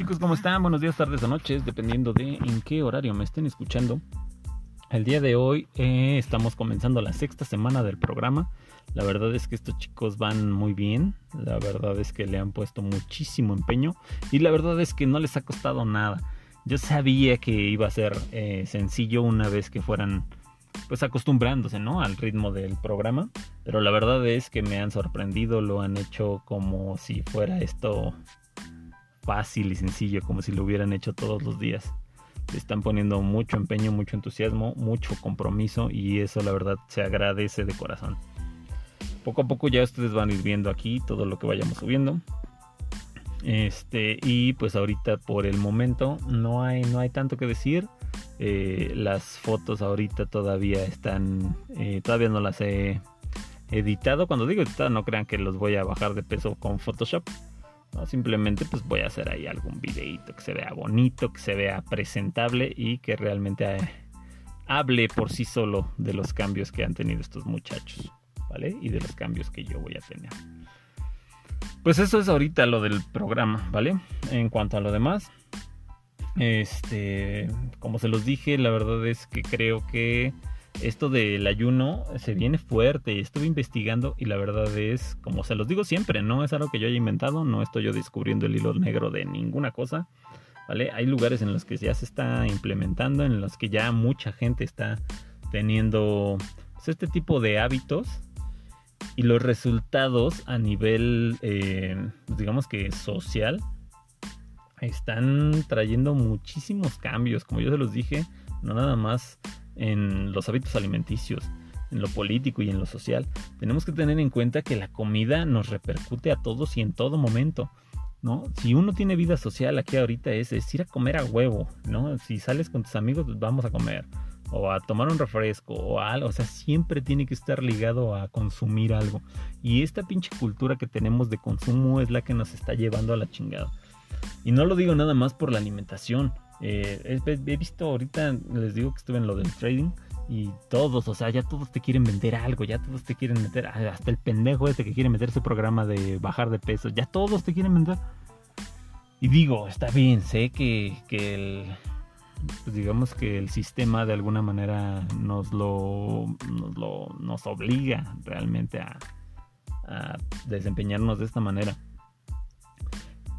chicos? ¿Cómo están? Buenos días, tardes o noches, dependiendo de en qué horario me estén escuchando. El día de hoy eh, estamos comenzando la sexta semana del programa. La verdad es que estos chicos van muy bien. La verdad es que le han puesto muchísimo empeño. Y la verdad es que no les ha costado nada. Yo sabía que iba a ser eh, sencillo una vez que fueran pues acostumbrándose, ¿no? Al ritmo del programa. Pero la verdad es que me han sorprendido, lo han hecho como si fuera esto fácil y sencillo, como si lo hubieran hecho todos los días. Le están poniendo mucho empeño, mucho entusiasmo, mucho compromiso y eso la verdad se agradece de corazón. Poco a poco ya ustedes van a ir viendo aquí todo lo que vayamos subiendo. Este, y pues ahorita por el momento no hay, no hay tanto que decir. Eh, las fotos ahorita todavía están, eh, todavía no las he editado. Cuando digo editado, no crean que los voy a bajar de peso con Photoshop. No, simplemente pues voy a hacer ahí algún videito que se vea bonito, que se vea presentable y que realmente eh, hable por sí solo de los cambios que han tenido estos muchachos, ¿vale? Y de los cambios que yo voy a tener. Pues eso es ahorita lo del programa, ¿vale? En cuanto a lo demás, este, como se los dije, la verdad es que creo que esto del ayuno se viene fuerte. Estuve investigando y la verdad es, como se los digo siempre, no es algo que yo haya inventado, no estoy yo descubriendo el hilo negro de ninguna cosa. ¿Vale? Hay lugares en los que ya se está implementando, en los que ya mucha gente está teniendo pues, este tipo de hábitos y los resultados a nivel, eh, pues, digamos que social, están trayendo muchísimos cambios. Como yo se los dije, no nada más en los hábitos alimenticios, en lo político y en lo social. Tenemos que tener en cuenta que la comida nos repercute a todos y en todo momento. ¿no? Si uno tiene vida social aquí ahorita es, es ir a comer a huevo, ¿no? Si sales con tus amigos, pues vamos a comer. O a tomar un refresco o algo. O sea, siempre tiene que estar ligado a consumir algo. Y esta pinche cultura que tenemos de consumo es la que nos está llevando a la chingada. Y no lo digo nada más por la alimentación. Eh, he, visto ahorita, les digo que estuve en lo del trading y todos, o sea, ya todos te quieren vender algo, ya todos te quieren meter, hasta el pendejo este que quiere meter su programa de bajar de peso, ya todos te quieren vender. Y digo, está bien, sé que, que el, pues digamos que el sistema de alguna manera nos lo, nos, lo, nos obliga realmente a desempeñarnos de esta manera.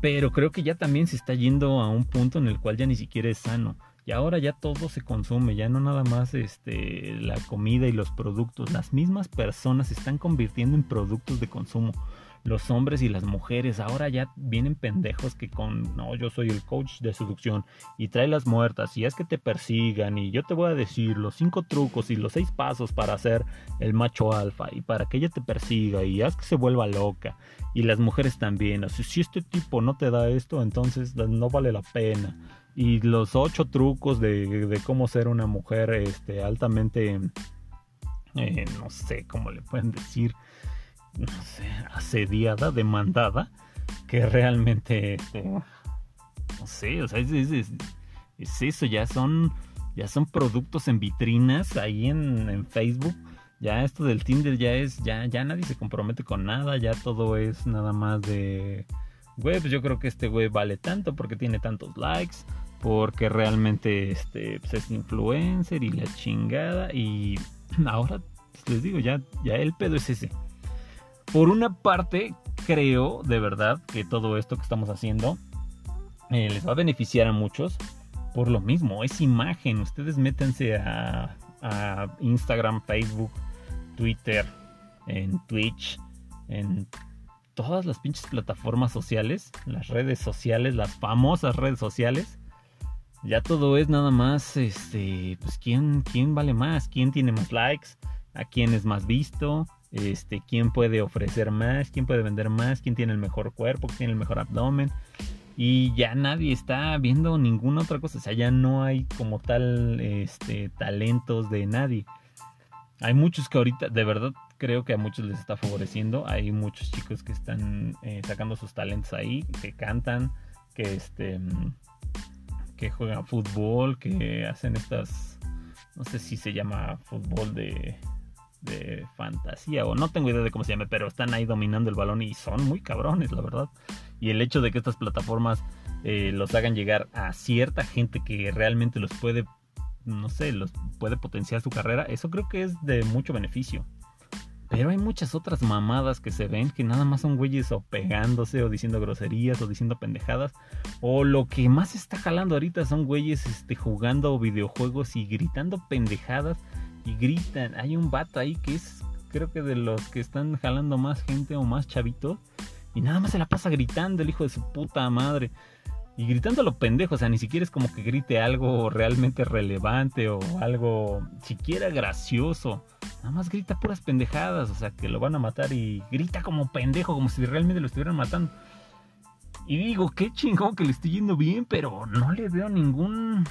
Pero creo que ya también se está yendo a un punto en el cual ya ni siquiera es sano. Y ahora ya todo se consume, ya no nada más este, la comida y los productos. Las mismas personas se están convirtiendo en productos de consumo los hombres y las mujeres. Ahora ya vienen pendejos que con, no, yo soy el coach de seducción y trae las muertas y es que te persigan y yo te voy a decir los cinco trucos y los seis pasos para ser el macho alfa y para que ella te persiga y haz que se vuelva loca. Y las mujeres también, así, si este tipo no te da esto, entonces no vale la pena. Y los ocho trucos de, cómo ser una mujer este, altamente, eh, no sé cómo le pueden decir, no sé, asediada, demandada, que realmente, este, no sé, o sea, es, eso, ya son, ya son productos en vitrinas ahí en, Facebook. Ya esto del Tinder ya es, ya, ya nadie se compromete con nada, ya todo es nada más de, güey, pues yo creo que este güey vale tanto porque tiene tantos likes, porque realmente este, pues es influencer y la chingada y ahora pues les digo, ya, ya el pedo es ese por una parte, creo de verdad que todo esto que estamos haciendo eh, les va a beneficiar a muchos. Por lo mismo, es imagen. Ustedes métanse a, Instagram, Facebook, Twitter, en Twitch, en todas las pinches plataformas sociales, las redes sociales, las famosas redes sociales. Ya todo es nada más, este, pues quién, quién vale más, quién tiene más likes, a quién es más visto, este, quién puede ofrecer más, quién puede vender más, quién tiene el mejor cuerpo, quién tiene el mejor abdomen. Y ya nadie está viendo ninguna otra cosa. O sea, ya no hay como tal este, talentos de nadie. Hay muchos que ahorita, de verdad, creo que a muchos les está favoreciendo. Hay muchos chicos que están eh, sacando sus talentos ahí, que cantan, que este que juegan fútbol, que hacen estas, no sé si se llama fútbol de de fantasía, o no tengo idea de cómo se llame, pero están ahí dominando el balón y son muy cabrones, la verdad. Y el hecho de que estas plataformas eh, los hagan llegar a cierta gente que realmente los puede, no sé, los puede potenciar su carrera, eso creo que es de mucho beneficio. Pero hay muchas otras mamadas que se ven que nada más son güeyes o pegándose o diciendo groserías o diciendo pendejadas. O lo que más está jalando ahorita son güeyes este, jugando videojuegos y gritando pendejadas. Y gritan. Hay un vato ahí que es creo que de los que están jalando más gente o más chavitos. Y nada más se la pasa gritando el hijo de su puta madre. Y gritando a lo pendejo, o sea, ni siquiera es como que grite algo realmente relevante o algo siquiera gracioso. Nada más grita puras pendejadas, o sea, que lo van a matar y grita como pendejo, como si realmente lo estuvieran matando. Y digo, qué chingón que le estoy yendo bien, pero no le veo ningún...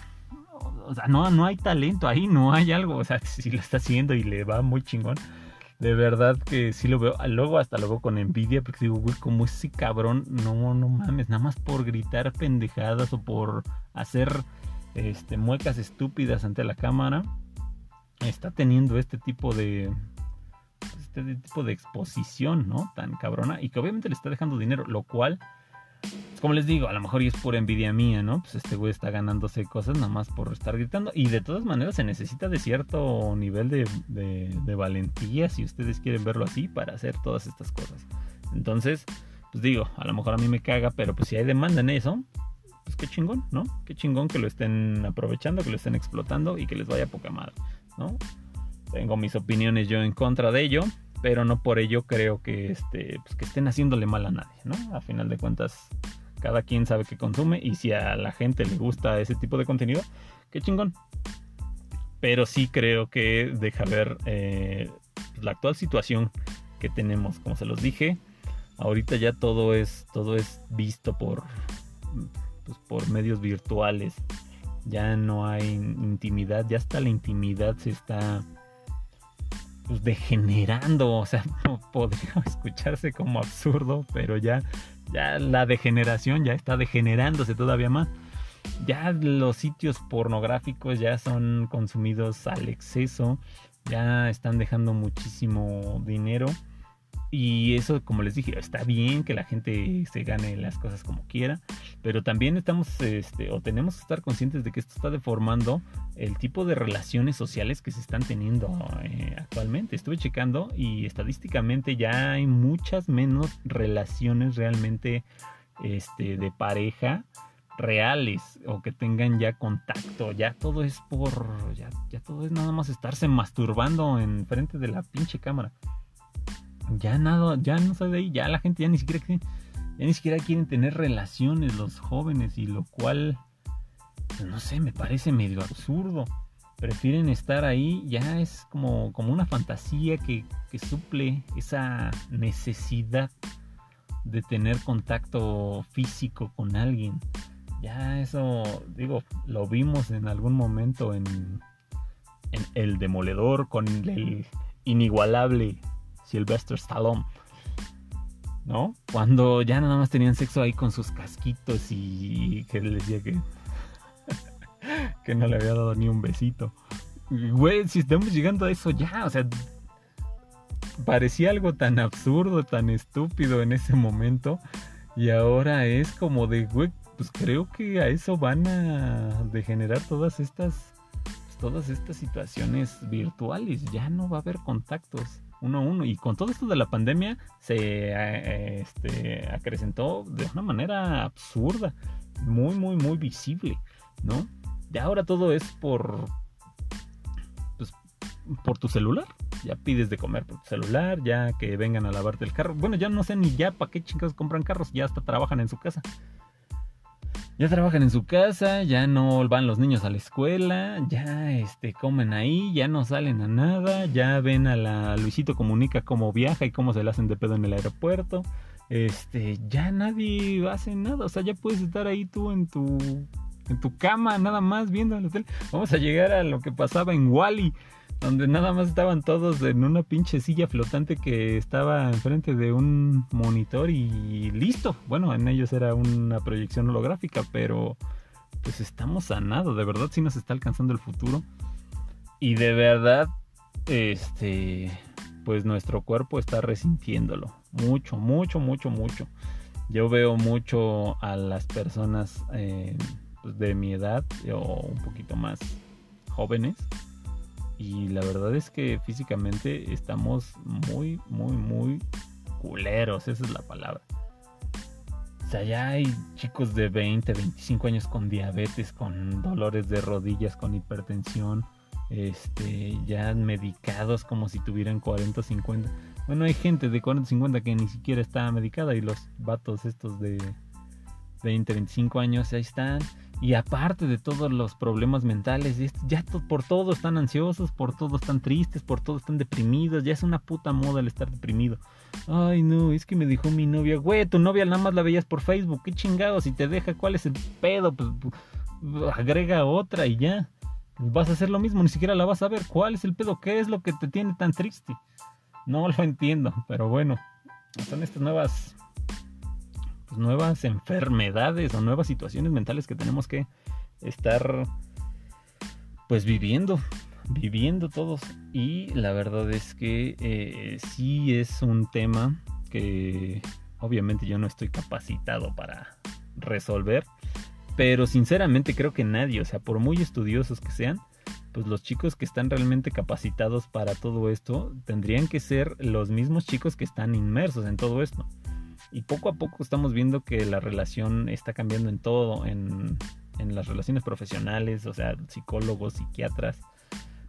O sea, no, no hay talento ahí, no hay algo. O sea, si lo está haciendo y le va muy chingón de verdad que sí lo veo. Luego hasta luego con envidia, porque digo, güey, como ese cabrón, no, no mames, nada más por gritar pendejadas o por hacer este, muecas estúpidas ante la cámara, está teniendo este tipo de. Este tipo de exposición, ¿no? Tan cabrona. Y que obviamente le está dejando dinero, lo cual como les digo, a lo mejor y es pura envidia mía, ¿no? Pues este güey está ganándose cosas nada más por estar gritando. Y de todas maneras se necesita de cierto nivel de, de, valentía, si ustedes quieren verlo así, para hacer todas estas cosas. Entonces, pues digo, a lo mejor a mí me caga, pero pues si hay demanda en eso, pues qué chingón, ¿no? Qué chingón que lo estén aprovechando, que lo estén explotando y que les vaya poca madre, ¿no? Tengo mis opiniones yo en contra de ello, pero no por ello creo que, este, pues que estén haciéndole mal a nadie, ¿no? A final de cuentas, cada quien sabe que consume y si a la gente le gusta ese tipo de contenido, qué chingón. Pero sí creo que deja ver eh, la actual situación que tenemos, como se los dije. Ahorita ya todo es todo es visto por pues, por medios virtuales. Ya no hay intimidad, ya hasta la intimidad se está pues, degenerando, o sea, podría escucharse como absurdo, pero ya ya la degeneración ya está degenerándose todavía más. Ya los sitios pornográficos ya son consumidos al exceso, ya están dejando muchísimo dinero. Y eso, como les dije, está bien que la gente se gane las cosas como quiera, pero también estamos, este, o tenemos que estar conscientes de que esto está deformando el tipo de relaciones sociales que se están teniendo eh, Estuve checando y estadísticamente ya hay muchas menos relaciones realmente este, de pareja reales o que tengan ya contacto. Ya todo es por. Ya, todo es nada más estarse masturbando en frente de la pinche cámara. Ya nada, ya no soy de ahí. Ya la gente ya ni siquiera ya ni siquiera quieren tener relaciones los jóvenes y lo cual no sé, me parece medio absurdo. Prefieren estar ahí, ya es como, como una fantasía que, que suple esa necesidad de tener contacto físico con alguien. Ya eso, digo, lo vimos en algún momento en, en El Demoledor con el inigualable Sylvester Stallone. ¿No? Cuando ya nada más tenían sexo ahí con sus casquitos y que les decía que no le había dado ni un besito. Güey, si estamos llegando a eso ya, o sea, parecía algo tan absurdo, tan estúpido en ese momento. Y ahora es como de, güey, pues creo que a eso van a degenerar todas estas, todas estas situaciones virtuales. Ya no va a haber contactos uno a uno. Y con todo esto de la pandemia se eh, este, acrecentó de una manera absurda, muy, muy, muy visible, ¿no? Ya ahora todo es por. Pues, por tu celular. Ya pides de comer por tu celular, ya que vengan a lavarte el carro. Bueno, ya no sé ni ya para qué chicos compran carros, ya hasta trabajan en su casa. Ya trabajan en su casa, ya no van los niños a la escuela, ya este comen ahí, ya no salen a nada, ya ven a la Luisito comunica cómo viaja y cómo se le hacen de pedo en el aeropuerto. Este, ya nadie hace nada, o sea, ya puedes estar ahí tú en tu en tu cama, nada más viendo la tele. Vamos a llegar a lo que pasaba en Wally, donde nada más estaban todos en una pinche silla flotante que estaba enfrente de un monitor y listo. Bueno, en ellos era una proyección holográfica, pero pues estamos sanados, de verdad sí nos está alcanzando el futuro. Y de verdad, este, pues nuestro cuerpo está resintiéndolo. Mucho, mucho, mucho, mucho. Yo veo mucho a las personas eh, pues, de mi edad o un poquito más jóvenes. Y la verdad es que físicamente estamos muy, muy, muy culeros. Esa es la palabra. O sea, ya hay chicos de 20, 25 años con diabetes, con dolores de rodillas, con hipertensión, este, ya medicados como si tuvieran 40 o 50. Bueno, hay gente de 40 o 50 que ni siquiera está medicada y los vatos estos de 20, 25 años ahí están. Y aparte de todos los problemas mentales, ya por todo están ansiosos, por todo están tristes, por todo están deprimidos. Ya es una puta moda el estar deprimido. Ay, no, es que me dijo mi novia, güey, tu novia nada más la veías por Facebook. Qué chingados, si te deja, ¿cuál es el pedo? Pues, pues agrega otra y ya. Vas a hacer lo mismo, ni siquiera la vas a ver. ¿Cuál es el pedo? ¿Qué es lo que te tiene tan triste? No lo entiendo, pero bueno, son estas nuevas nuevas enfermedades o nuevas situaciones mentales que tenemos que estar pues viviendo, viviendo todos. Y la verdad es que eh, sí es un tema que obviamente yo no estoy capacitado para resolver. Pero sinceramente creo que nadie, o sea, por muy estudiosos que sean, pues los chicos que están realmente capacitados para todo esto tendrían que ser los mismos chicos que están inmersos en todo esto. Y poco a poco estamos viendo que la relación está cambiando en todo, en, las relaciones profesionales, o sea, psicólogos, psiquiatras.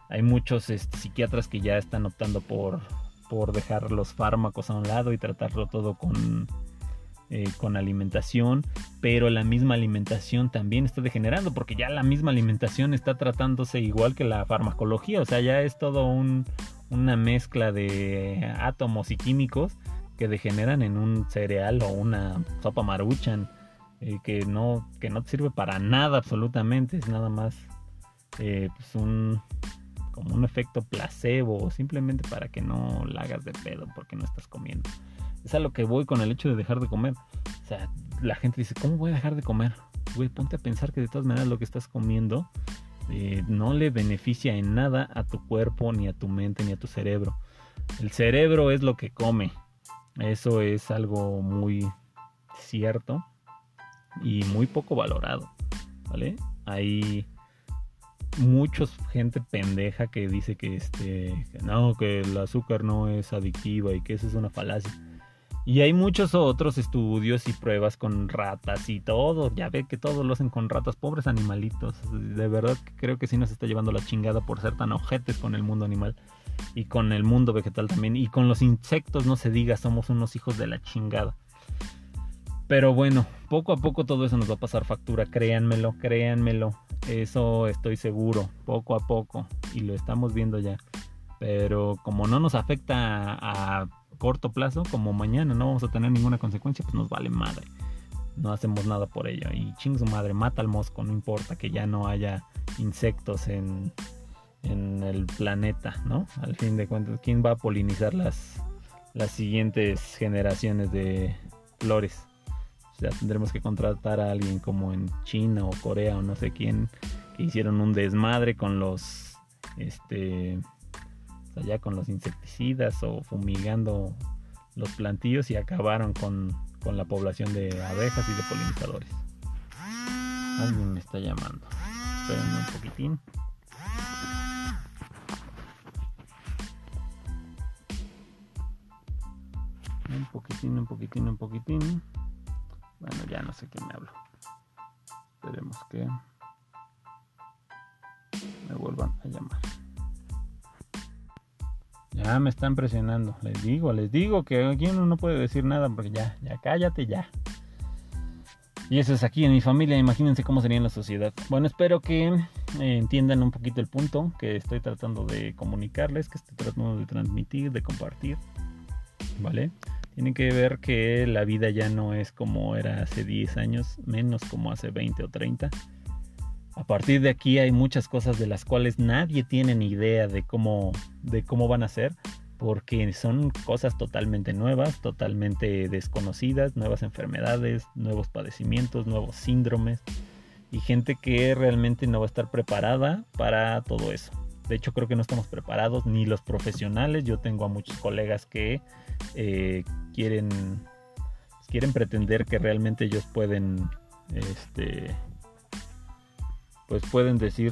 Hay muchos este, psiquiatras que ya están optando por, por dejar los fármacos a un lado y tratarlo todo con, eh, con alimentación, pero la misma alimentación también está degenerando, porque ya la misma alimentación está tratándose igual que la farmacología, o sea, ya es todo un, una mezcla de átomos y químicos que degeneran en un cereal o una sopa maruchan que no que no te sirve para nada absolutamente es nada más eh, pues un como un efecto placebo simplemente para que no la hagas de pedo porque no estás comiendo. Es a lo que voy con el hecho de dejar de comer. O sea la gente dice cómo voy a dejar de comer güey ponte a pensar que de todas maneras lo que estás comiendo eh, no le beneficia en nada a tu cuerpo ni a tu mente ni a tu cerebro. El cerebro es lo que come eso es algo muy cierto y muy poco valorado, ¿vale? Hay muchos gente pendeja que dice que este no que el azúcar no es adictiva y que eso es una falacia. Y hay muchos otros estudios y pruebas con ratas y todo. Ya ve que todos lo hacen con ratas, pobres animalitos. De verdad creo que sí nos está llevando la chingada por ser tan ojetes con el mundo animal y con el mundo vegetal también. Y con los insectos no se diga, somos unos hijos de la chingada. Pero bueno, poco a poco todo eso nos va a pasar factura, créanmelo, créanmelo. Eso estoy seguro, poco a poco. Y lo estamos viendo ya. Pero como no nos afecta a corto plazo, como mañana no vamos a tener ninguna consecuencia, pues nos vale madre. No hacemos nada por ello. Y ching su madre, mata al mosco, no importa que ya no haya insectos en, en el planeta, ¿no? Al fin de cuentas, ¿quién va a polinizar las, las siguientes generaciones de flores? O sea, tendremos que contratar a alguien como en China o Corea o no sé quién que hicieron un desmadre con los este allá con los insecticidas o fumigando los plantillos y acabaron con, con la población de abejas y de polinizadores. Alguien me está llamando. Esperen un poquitín. Un poquitín, un poquitín, un poquitín. Bueno, ya no sé quién me hablo. Esperemos que me vuelvan a llamar. Ya me están presionando. Les digo, les digo que aquí uno no puede decir nada porque ya, ya cállate ya. Y eso es aquí en mi familia, imagínense cómo sería en la sociedad. Bueno, espero que eh, entiendan un poquito el punto que estoy tratando de comunicarles, que estoy tratando de transmitir, de compartir. ¿Vale? Tienen que ver que la vida ya no es como era hace 10 años, menos como hace 20 o 30 a partir de aquí hay muchas cosas de las cuales nadie tiene ni idea de cómo, de cómo van a ser, porque son cosas totalmente nuevas, totalmente desconocidas, nuevas enfermedades, nuevos padecimientos, nuevos síndromes y gente que realmente no va a estar preparada para todo eso. De hecho, creo que no estamos preparados, ni los profesionales. Yo tengo a muchos colegas que eh, quieren, quieren pretender que realmente ellos pueden, este, pues pueden decir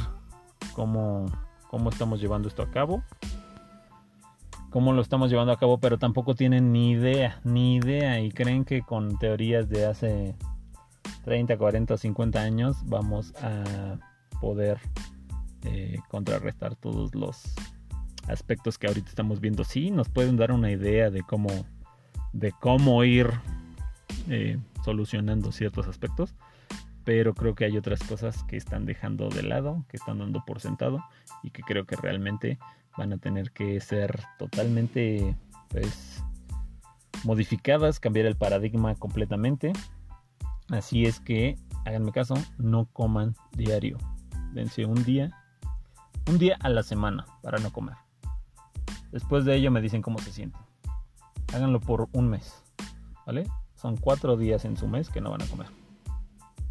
cómo, cómo estamos llevando esto a cabo cómo lo estamos llevando a cabo, pero tampoco tienen ni idea, ni idea y creen que con teorías de hace 30, 40 o 50 años vamos a poder eh, contrarrestar todos los aspectos que ahorita estamos viendo. Sí, nos pueden dar una idea de cómo, de cómo ir eh, solucionando ciertos aspectos, pero creo que hay otras cosas que están dejando de lado, que están dando por sentado y que creo que realmente van a tener que ser totalmente pues modificadas, cambiar el paradigma completamente. Así es que háganme caso, no coman diario. Dense un día, un día a la semana para no comer. Después de ello me dicen cómo se sienten. Háganlo por un mes, ¿vale? Son cuatro días en su mes que no van a comer.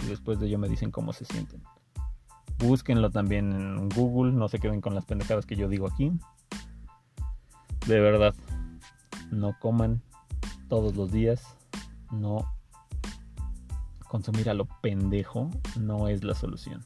Después de ello me dicen cómo se sienten. Búsquenlo también en Google, no se queden con las pendejadas que yo digo aquí. De verdad, no coman todos los días, no consumir a lo pendejo no es la solución.